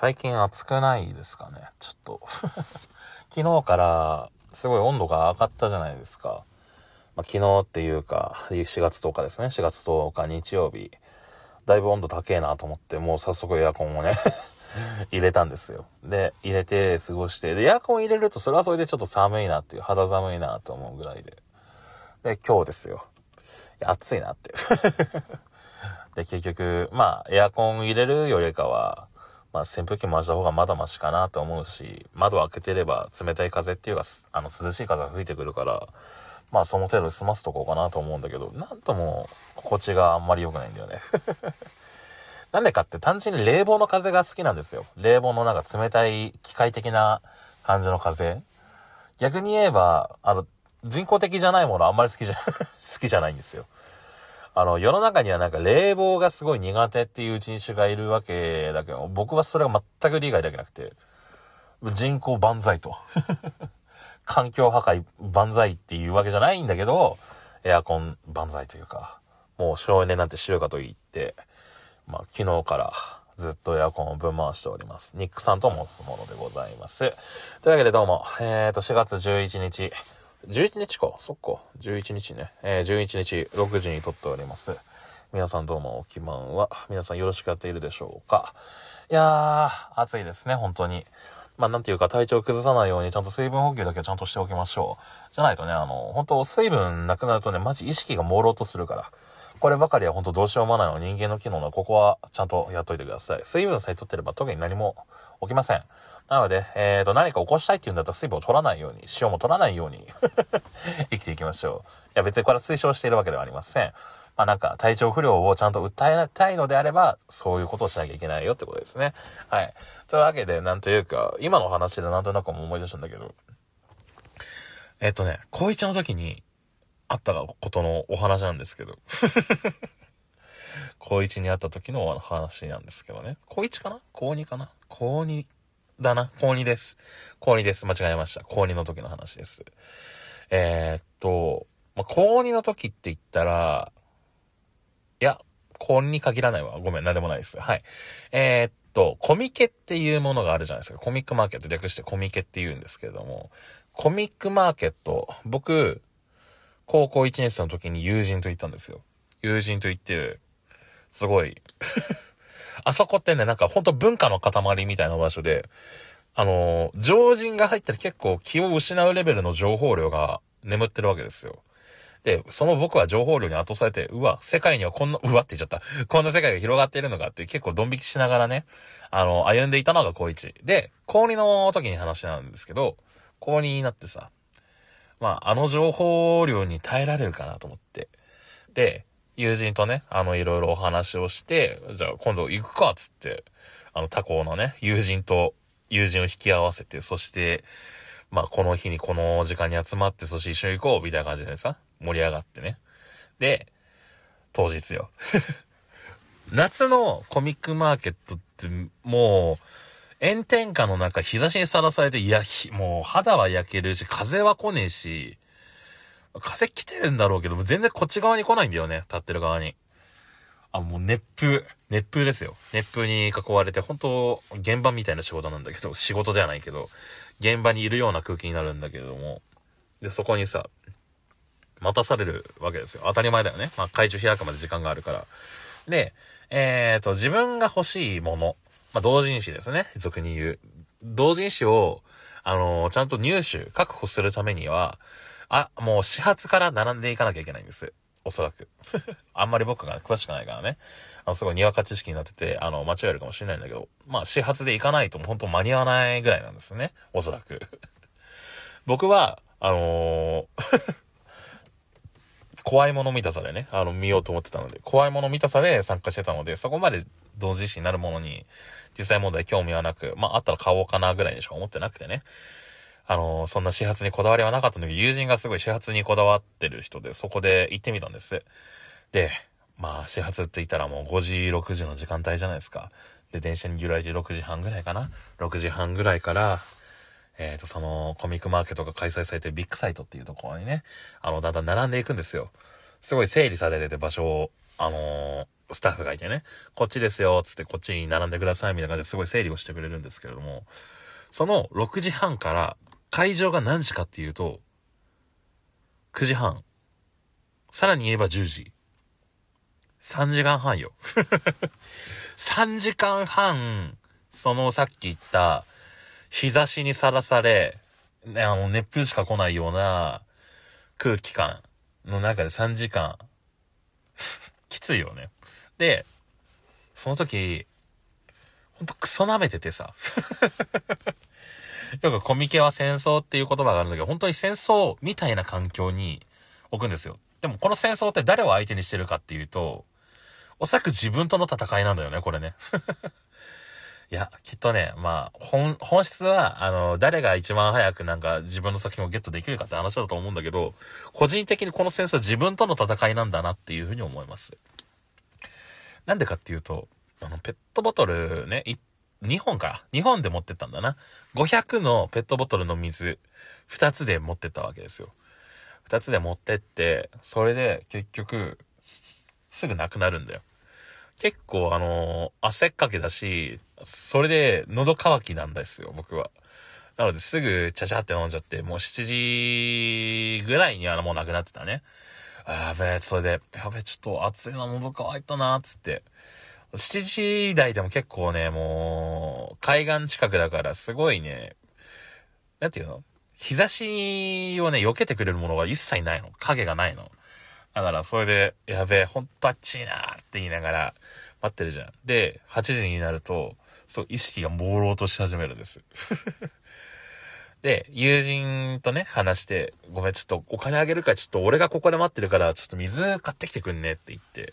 最近暑くないですかね？ちょっと 昨日からすごい温度が上がったじゃないですか。まあ、昨日っていうか、4月10日ですね。4月10日日曜日。だいぶ温度高えなと思って、もう早速エアコンをね 入れたんですよ。で、入れて過ごして、で、エアコン入れるとそれはそれでちょっと寒いなっていう、肌寒いなと思うぐらいで。で、今日ですよ。暑いなって で、結局、まあ、エアコン入れるよりかは、まあ、扇風機回した方がまだマシかなと思うし、窓を開けてれば冷たい風っていうか、あの、涼しい風が吹いてくるから、まあ、その程度済ますとこうかなと思うんだけど、なんとも、心地があんまり良くないんだよね。なんでかって単純に冷房の風が好きなんですよ。冷房のなんか冷たい機械的な感じの風。逆に言えば、あの、人工的じゃないものあんまり好きじゃ、好きじゃないんですよ。あの、世の中にはなんか冷房がすごい苦手っていう人種がいるわけだけど、僕はそれが全く理解できなくて、人口万歳と。環境破壊万歳っていうわけじゃないんだけど、エアコン万歳というか、もう省エネなんてしようかと言って、まあ昨日からずっとエアコンをぶん回しております。ニックさんと申すものでございます。というわけでどうも、えーと、4月11日、11日かそっか。11日ね。えー、11日6時に撮っております。皆さんどうもお気満は、皆さんよろしくやっているでしょうか。いやー、暑いですね、本当に。まあ、なんていうか体調崩さないようにちゃんと水分補給だけはちゃんとしておきましょう。じゃないとね、あの、本当水分なくなるとね、マジ意識が朦朧とするから。こればかりは本当どうしようもないの人間の機能のここはちゃんとやっといてください。水分さえ取ってれば特に何も起きません。なので、えっ、ー、と、何か起こしたいっていうんだったら水分を取らないように、塩も取らないように 生きていきましょう。いや、別にこれは推奨しているわけではありません。まあなんか体調不良をちゃんと訴えたいのであれば、そういうことをしなきゃいけないよってことですね。はい。というわけで、なんというか、今の話でなんとなく思い出したんだけど、えっ、とね、高一の時にあったことのお話なんですけど。高一に会った時の話なんですけどね。高一かな？高二かな？高二だな。高2です。高2です。間違えました。高2の時の話です。えー、っと、まあ、高2の時って言ったら、いや、高2に限らないわ。ごめん、なんでもないです。はい。えー、っと、コミケっていうものがあるじゃないですか。コミックマーケット略してコミケって言うんですけれども、コミックマーケット、僕、高校1年生の時に友人と行ったんですよ。友人と行って、すごいあそこってね、なんかほんと文化の塊みたいな場所で、あの、常人が入ったら結構気を失うレベルの情報量が眠ってるわけですよ。で、その僕は情報量に後されて、うわ、世界にはこんな、うわって言っちゃった。こんな世界が広がっているのかって結構ドン引きしながらね、あの、歩んでいたのが高1。で、高2の時に話なんですけど、高2になってさ、まあ、あの情報量に耐えられるかなと思って。で、友人とね、あの、いろいろお話をして、じゃあ今度行くか、つって、あの、他校のね、友人と友人を引き合わせて、そして、まあ、この日にこの時間に集まって、そして一緒に行こう、みたいな感じでさ、盛り上がってね。で、当日よ。夏のコミックマーケットって、もう、炎天下の中、日差しにさらされて、いや、もう肌は焼けるし、風は来ねえし、風来てるんだろうけど、全然こっち側に来ないんだよね、立ってる側に。あ、もう熱風。熱風ですよ。熱風に囲われて、本当現場みたいな仕事なんだけど、仕事ではないけど、現場にいるような空気になるんだけれども、で、そこにさ、待たされるわけですよ。当たり前だよね。まあ、会場開くまで時間があるから。で、えっ、と、自分が欲しいもの、まあ、同人誌ですね。俗に言う。同人誌を、あのー、ちゃんと入手、確保するためには、あ、もう始発から並んでいかなきゃいけないんです。おそらく。あんまり僕が詳しくないからね。あの、すごいにわか知識になってて、あの、間違えるかもしれないんだけど、まあ、始発で行かないと本当間に合わないぐらいなんですね。おそらく。僕は、あのー 怖いもの見たさでね、あの、見ようと思ってたので、怖いもの見たさで参加してたので、そこまで同時視になるものに、実際問題興味はなく、まあ、あったら買おうかなぐらいにしか思ってなくてね。あの、そんな始発にこだわりはなかったんだけど、友人がすごい始発にこだわってる人で、そこで行ってみたんです。で、まあ、始発って言ったらもう5時、6時の時間帯じゃないですか。で、電車に揺られて6時半ぐらいかな。6時半ぐらいから、えっ、ー、と、その、コミックマーケットが開催されてるビッグサイトっていうところにね、あの、だんだん並んでいくんですよ。すごい整理されてて場所を、あのー、スタッフがいてね、こっちですよ、つってこっちに並んでください、みたいな感じですごい整理をしてくれるんですけれども、その6時半から会場が何時かっていうと、9時半。さらに言えば10時。3時間半よ。3時間半、そのさっき言った日差しにさらされ、ね、あの熱風しか来ないような空気感の中で3時間、きついよね。で、その時、ほんとクソ舐めててさ。よくコミケは戦争っていう言葉があるんだけど、本当に戦争みたいな環境に置くんですよ。でもこの戦争って誰を相手にしてるかっていうと、おそらく自分との戦いなんだよね、これね。いや、きっとね、まあ、本、本質は、あの、誰が一番早くなんか自分の作品をゲットできるかって話だと思うんだけど、個人的にこの戦争は自分との戦いなんだなっていうふうに思います。なんでかっていうと、あの、ペットボトルね、2本か。2本で持ってったんだな。500のペットボトルの水、2つで持ってったわけですよ。2つで持ってって、それで結局、すぐなくなるんだよ。結構あの汗っかけだし、それで喉乾きなんですよ、僕は。なのですぐちゃちゃって飲んじゃって、もう7時ぐらいにはもうなくなってたね。あやべえ、それで、やべえ、ちょっと暑いな、喉乾いたな、つって。7時台でも結構ね、もう、海岸近くだからすごいね、なんていうの？日差しをね、避けてくれるものが一切ないの。影がないの。だから、それで、やべえ、ほんとあっちいなーって言いながら、待ってるじゃん。で、8時になると、そう、意識が朦朧とし始めるんです。で、友人とね、話して、ごめん、ちょっとお金あげるから、ちょっと俺がここで待ってるから、ちょっと水買ってきてくんねって言って、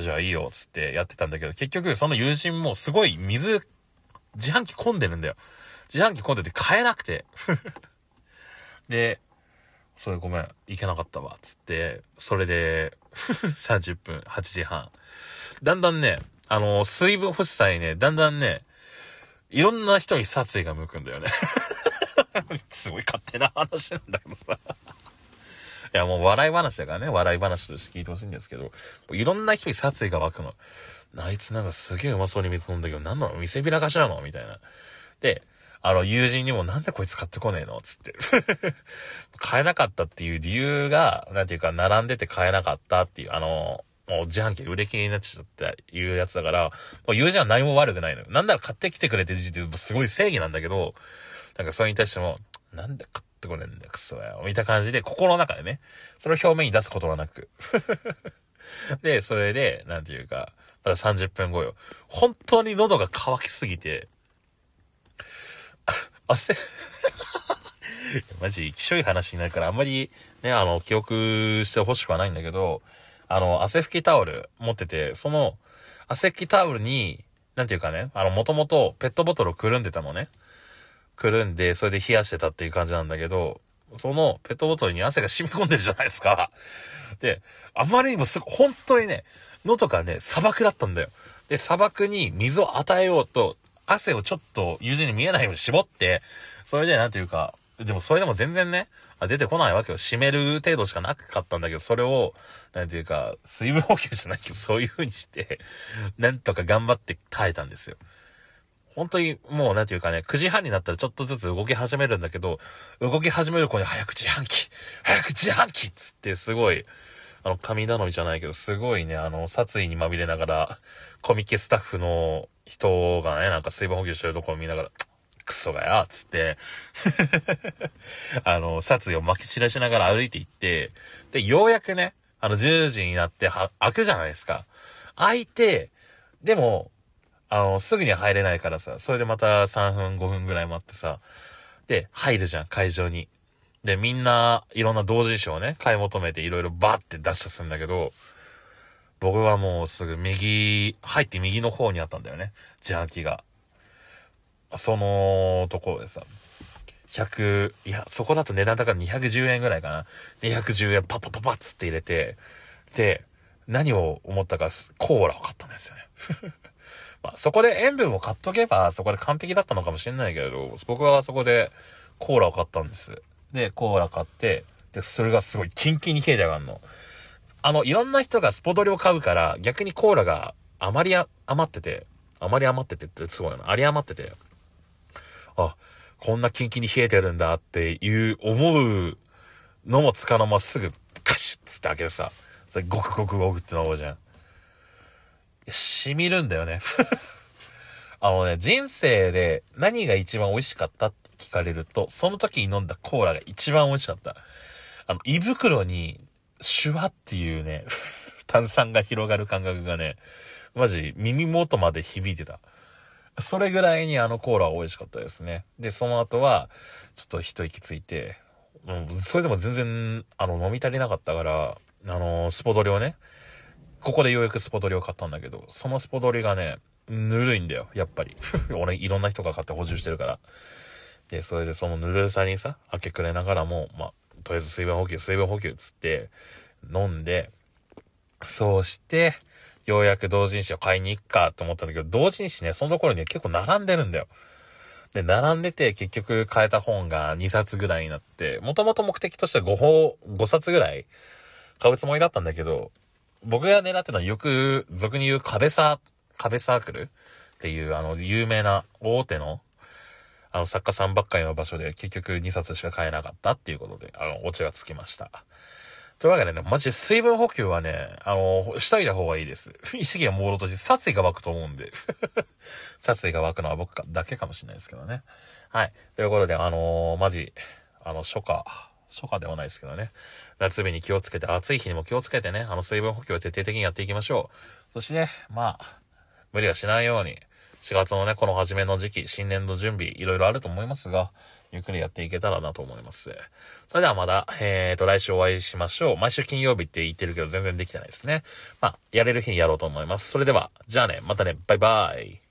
じゃあいいよ、つってやってたんだけど、結局その友人もすごい水、自販機混んでるんだよ。自販機混んでて買えなくて。で、それごめん、行けなかったわ、つって、それで30分、8時半。だんだんね、あの、水分欲しさにね、だんだんね、いろんな人に殺意が向くんだよね すごい勝手な話なんだけどさいや、もう笑い話だからね、笑い話として聞いてほしいんですけど、いろんな人に殺意が湧くの。あいつなんかすげえうまそうに水飲んだけど、何なの？見せびらかしなの？みたいな。で、あの、友人にもなんでこいつ買ってこねえの？つって。買えなかったっていう理由が、なんていうか、並んでて買えなかったっていう、あの、もう自販機売れ切りになっちゃったいうやつだから、もう友人は何も悪くないのよ。なんなら買ってきてくれてる時点ですごい正義なんだけど、なんかそれに対しても、なんで買ってこねえんだよ、クソや。みた感じで、心の中でね、それを表面に出すことはなく。で、それで、なんていうか、まだ30分後よ。本当に喉が渇きすぎて、汗 マジ、きしょい話になるから、あんまりね、あの、記憶してほしくはないんだけど、あの、汗拭きタオル持ってて、その、汗拭きタオルに、なんていうかね、あの、もともとペットボトルをくるんでたのね。くるんで、それで冷やしてたっていう感じなんだけど、そのペットボトルに汗が染み込んでるじゃないですか。で、あまりにもすご、本当にね、喉がね、砂漠だったんだよ。で、砂漠に水を与えようと、汗をちょっと友人に見えないように絞って、それでなんていうか、でもそれでも全然ね、出てこないわけよ。湿める程度しかなかったんだけど、それを、なんていうか、水分補給じゃないけど、そういう風にして、なんとか頑張って耐えたんですよ。本当に、もうなんていうかね、9時半になったらちょっとずつ動き始めるんだけど、動き始める子に早く自販機早く自販機っつってすごい、あの、神頼みじゃないけど、すごいね、あの、殺意にまみれながら、コミケスタッフの人がね、なんか水分補給してるところを見ながら、クソがよつって あの、殺意を撒き散らしながら歩いていって、で、ようやくね、あの、10時になっては、開くじゃないですか。開いて、でも、あの、すぐには入れないからさ、それでまた3分、5分ぐらい待ってさ、で、入るじゃん、会場に。で、みんな、いろんな同人誌をね、買い求めていろいろバーって出したすんだけど、僕はもうすぐ右、入って右の方にあったんだよね。自販機が。そのところでさ、100、いや、そこだと値段だから210円ぐらいかな。210円パッパパパッつって入れて、で、何を思ったか、コーラを買ったんですよね。まあ、そこで塩分を買っとけば、そこで完璧だったのかもしれないけれど、僕はそこでコーラを買ったんです。で、コーラ買って、で、それがすごいキンキンに冷えて上がるの。あの、いろんな人がスポドリを買うから、逆にコーラがあまり余ってて、あまり余っててってすごいな。あり余ってて、あ、こんなキンキンに冷えてるんだっていう思うのもつかのまますぐカシュッつって開けてさ、それゴクゴクゴクって飲むじゃん。染みるんだよね。あのね、人生で何が一番美味しかったって聞かれると、その時に飲んだコーラが一番美味しかった。あの、胃袋にシュワっていうね、炭酸が広がる感覚がね、マジ耳元まで響いてた。それぐらいにあのコーラは美味しかったですね。で、その後は、ちょっと一息ついて、うん、それでも全然、あの、飲み足りなかったから、あの、スポドリをね、ここでようやくスポドリを買ったんだけど、そのスポドリがね、ぬるいんだよ、やっぱり。俺、いろんな人が買って補充してるから。で、それでそのぬるさにさ、明け暮れながらも、まあ、とりあえず水分補給、水分補給つって、飲んで、そうして、ようやく同人誌を買いに行くかと思ったんだけど、同人誌ね、そのところにね、結構並んでるんだよ。で、並んでて結局買えた本が2冊ぐらいになって、もともと目的としては5本、5冊ぐらい買うつもりだったんだけど、僕が狙ってたのはよく、俗に言う壁サー、壁サークルっていうあの、有名な大手の、あの、作家さんばっかりの場所で結局2冊しか買えなかったっていうことで、あの、オチがつきました。というわけでね、マジで水分補給はね、あの、しといた方がいいです。意識が朦朧として殺意が湧くと思うんで。殺意が湧くのは僕だけかもしれないですけどね。はい。ということで、あのー、マジ、あの、初夏、初夏ではないですけどね。夏日に気をつけて、暑い日にも気をつけてね、あの、水分補給を徹底的にやっていきましょう。そしてね、まあ、無理はしないように、4月のね、この初めの時期、新年度準備、いろいろあると思いますが、ゆっくりやっていけたらなと思います。それではまた、えーと、来週お会いしましょう。毎週金曜日って言ってるけど全然できてないですね。まあ、やれる日にやろうと思います。それでは、じゃあね、またね、バイバイ。